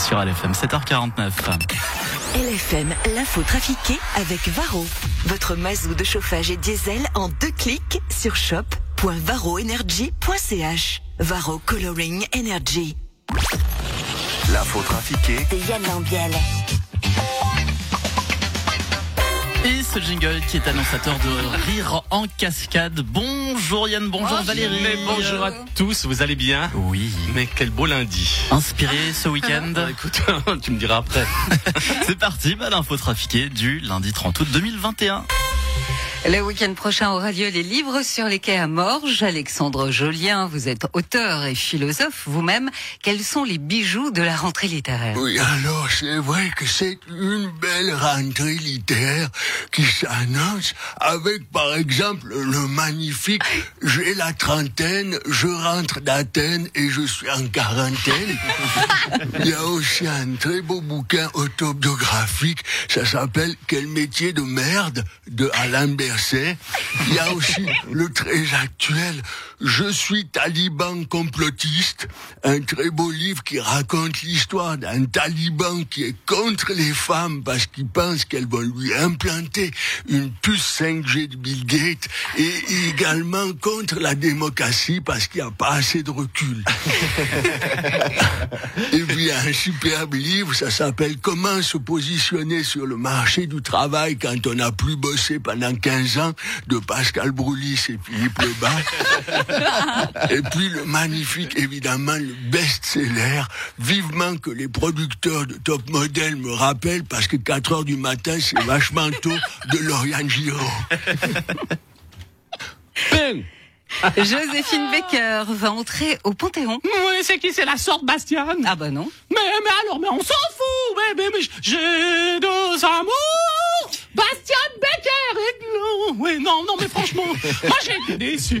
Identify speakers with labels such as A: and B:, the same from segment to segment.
A: sur LFM 7h49.
B: LFM, l'info trafiquée avec Varro. Votre mazou de chauffage et diesel en deux clics sur shop.varroenergy.ch. Varro Coloring Energy.
C: L'info trafiquée
B: De Yann Lambiel.
A: Et ce jingle qui est annonçateur de rire en cascade. Bonjour Yann, bonjour Valérie.
D: Mais bonjour à tous, vous allez bien
A: Oui.
D: Mais quel beau lundi.
A: Inspiré ce week-end.
D: Bah, écoute, tu me diras après.
A: C'est parti, bah, l'info trafiquée du lundi 30 août 2021.
E: Le week-end prochain aura lieu les livres sur les quais à Morges. Alexandre Jolien, vous êtes auteur et philosophe vous-même. Quels sont les bijoux de la rentrée littéraire?
F: Oui, alors c'est vrai que c'est une belle rentrée littéraire qui s'annonce avec par exemple le magnifique J'ai la trentaine, je rentre d'Athènes et je suis en quarantaine. Il y a aussi un très beau bouquin autobiographique, ça s'appelle Quel métier de merde de Alain Il y a aussi le très actuel Je suis taliban complotiste, un très beau livre qui raconte l'histoire d'un taliban qui est contre les femmes parce qu'il pense qu'elles vont lui implanter une puce 5G de Bill Gates et également contre la démocratie parce qu'il n'y a pas assez de recul. et puis il y a un superbe livre, ça s'appelle Comment se positionner sur le marché du travail quand on n'a plus bossé pendant 15 ans de Pascal Broulis et Philippe Lebas. et puis le magnifique, évidemment, le best-seller. Vivement que les producteurs de Top Model me rappellent parce que 4 heures du matin, c'est vachement tôt de Lauriane Giraud.
D: Ben
E: Joséphine Baker va entrer au Panthéon.
D: Oui, c'est qui? C'est la sorte Bastiane
E: Ah bah non.
D: mais, mais alors, mais on s'en fout Mais, mais, mais j'ai deux amours Bastiane Becker et non Oui, non, non, mais franchement, moi j'ai été déçu Déçu,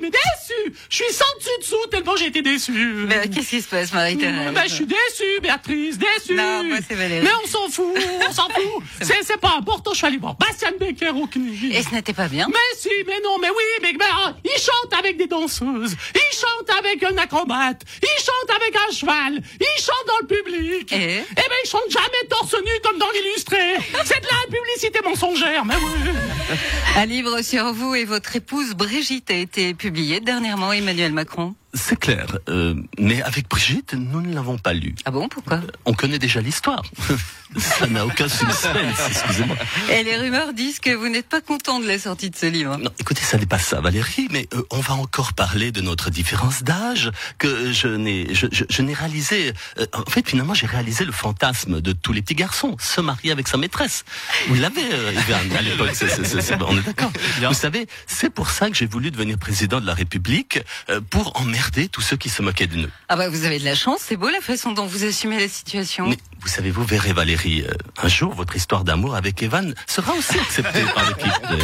D: mais déçu Je suis sans dessus dessous tellement j'ai été déçu
E: Mais qu'est-ce qui se passe, Marie-Thérèse
D: Ben, je suis déçu, Béatrice, déçu.
E: Non, moi, c'est Valérie.
D: Mais on s'en fout, on s'en fout. C'est, c'est pas important, je suis allé voir Bastian Becker au CNI.
E: Et ce n'était pas bien
D: Mais si, mais non, mais oui, mais, mais, ah, il chante avec des danseuses, il chante avec un acrobate, il chante avec un cheval, il chante dans le public.
E: Et?
D: Eh ben, il chante jamais torse nu comme dans l'illustré. C'est de la publicité mensongère, mais oui.
E: Un livre sur vous et votre épouse Brigitte a été publié dernièrement, Emmanuel Macron.
D: C'est clair, euh, mais avec Brigitte, nous ne l'avons pas lu.
E: Ah bon, pourquoi?
D: On connaît déjà l'histoire. Ça n'a aucun suspense, excusez-moi.
E: Et les rumeurs disent que vous n'êtes pas content de la sortie de ce livre.
D: Non, écoutez, ça n'est pas ça, Valérie, mais euh, on va encore parler de notre différence d'âge que je n'ai, je, je, je n'ai réalisé. euh, en fait, finalement, j'ai réalisé le fantasme de tous les petits garçons, se marier avec sa maîtresse. Vous l'avez, euh, Ivan, à l'époque. c'est- c'est- c'est- c'est- on est d'accord. Vous savez, c'est pour ça que j'ai voulu devenir président de la République euh, pour emmerder tous ceux qui se moquaient de nous.
E: Ah bah vous avez de la chance, c'est beau la façon dont vous assumez la situation.
D: Mais vous savez, vous verrez, Valérie, euh, un jour, votre histoire d'amour avec Evan sera aussi acceptée par l'équipe de.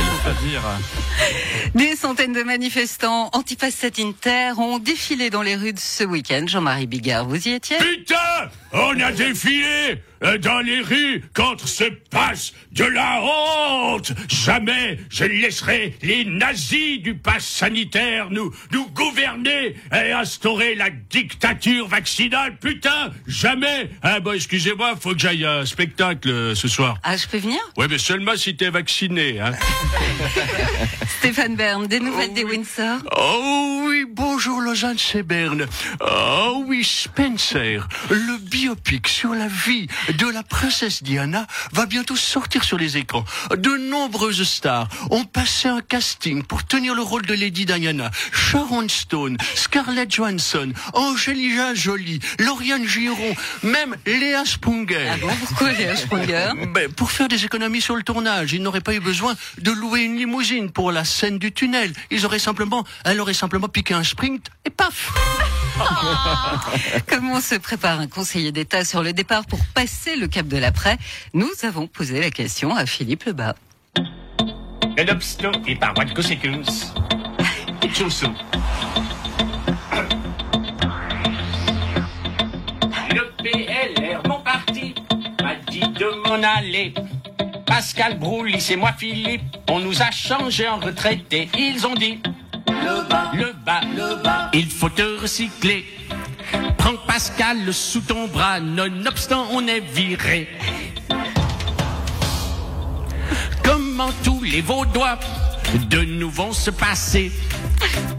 E: Des centaines de manifestants anti-pass sanitaire ont défilé dans les rues de ce week-end. Jean-Marie Bigard, vous y étiez?
F: Putain On a défilé dans les rues contre ce passe de la honte Jamais je ne laisserai les nazis du pass sanitaire nous, nous gouverner et instaurer la dictature vaccinale Putain Jamais Ah bon, excusez-moi, faut que j'aille à un spectacle euh, ce soir.
E: Ah, je peux venir?
F: Ouais, mais seulement si t'es vacciné, hein
E: Stéphane Bern, des nouvelles des Windsor
F: Oh oui, bonjour Lausanne Seberne. Oh oui, Spencer. Le biopic sur la vie de la princesse Diana va bientôt sortir sur les écrans. De nombreuses stars ont passé un casting pour tenir le rôle de Lady Diana. Sharon Stone, Scarlett Johansson, Angelina Jolie, Lauriane Giron, même Léa Sprunger.
E: Ah bon, pourquoi Léa Sprunger?
F: Ben, pour faire des économies sur le tournage, ils n'auraient pas eu besoin de louer une limousine pour la scène du tunnel. Ils auraient simplement, elle aurait simplement piqué un sprint et paf
E: Comment se prépare un conseiller d'État sur le départ pour passer le cap de l'après Nous avons posé la question à Philippe Lebas.
G: Un obstacle et par voie de conséquence. Chaussou. Le PLR, mon parti, m'a dit de m'en aller. Pascal Broulis et moi Philippe, on nous a changé en retraités. Ils ont dit le bas, le bas, le bas. Il faut te recycler. Prends Pascal sous ton bras, nonobstant on est viré. Comment tous les Vaudois de nous vont se passer?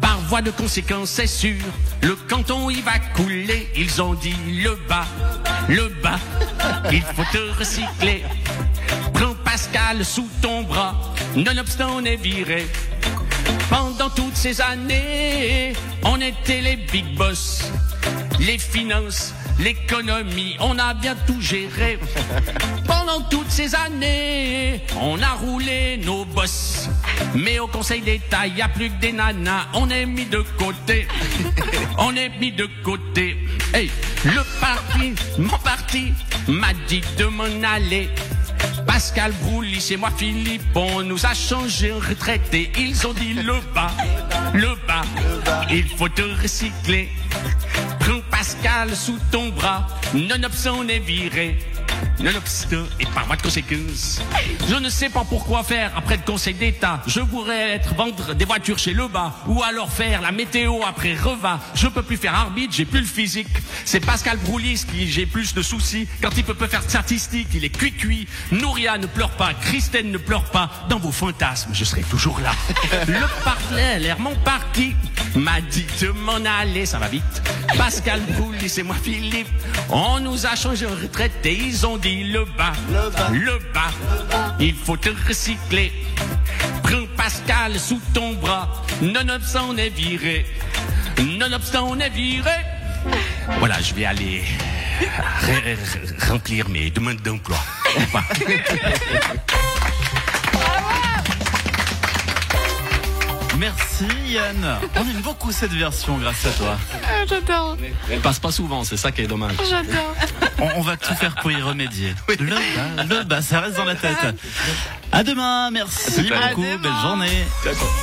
G: Par voie de conséquence, c'est sûr, le canton il va couler. Ils ont dit le bas, le bas, il faut te recycler. Prends Pascal sous ton bras, nonobstant on est viré. Pendant toutes ces années, on était les big boss, les finances, l'économie, on a bien tout géré. Pendant toutes ces années, on a roulé nos boss. Mais au Conseil d'État, il n'y a plus que des nanas, on est mis de côté. On est mis de côté. Hey, le parti, mon parti, m'a dit de m'en aller. Pascal Broulis et moi Philippe, on nous a changé en retraité. Ils ont dit le bas, le bas, il faut te recycler. Prends Pascal sous ton bras, nonobstant on est viré. Nonobstant et par voie de conséquence. Je ne sais pas pourquoi faire après le Conseil d'État. Je pourrais être vendre des voitures chez le bas ou alors faire la météo après Reva. Je peux plus faire arbitre, j'ai plus le physique. C'est Pascal Broulis qui j'ai plus de soucis. Quand il peut pas faire de statistiques, il est cuit-cuit. Nouria ne pleure pas, Christine ne pleure pas. Dans vos fantasmes, je serai toujours là. Le partenaire, mon parti, m'a dit de m'en aller, ça va vite. Pascal Broulis et moi Philippe, on nous a changé en retraite et ils ont dit le bas, le bas, il faut te recycler. Prends Pascal sous ton bras, nonobstant on est viré, nonobstant on est viré. Voilà, je vais aller r- remplir mes demandes d'emploi.
A: Merci Yann. On aime beaucoup cette version grâce à toi.
E: J'adore,
D: Elle passe pas souvent, c'est ça qui est dommage.
E: j'adore.
A: On, on va tout faire pour y remédier. Le bas, le bas, ça reste dans la tête. À demain, merci
D: À
A: beaucoup,
D: demain.
A: belle journée.
D: D'accord.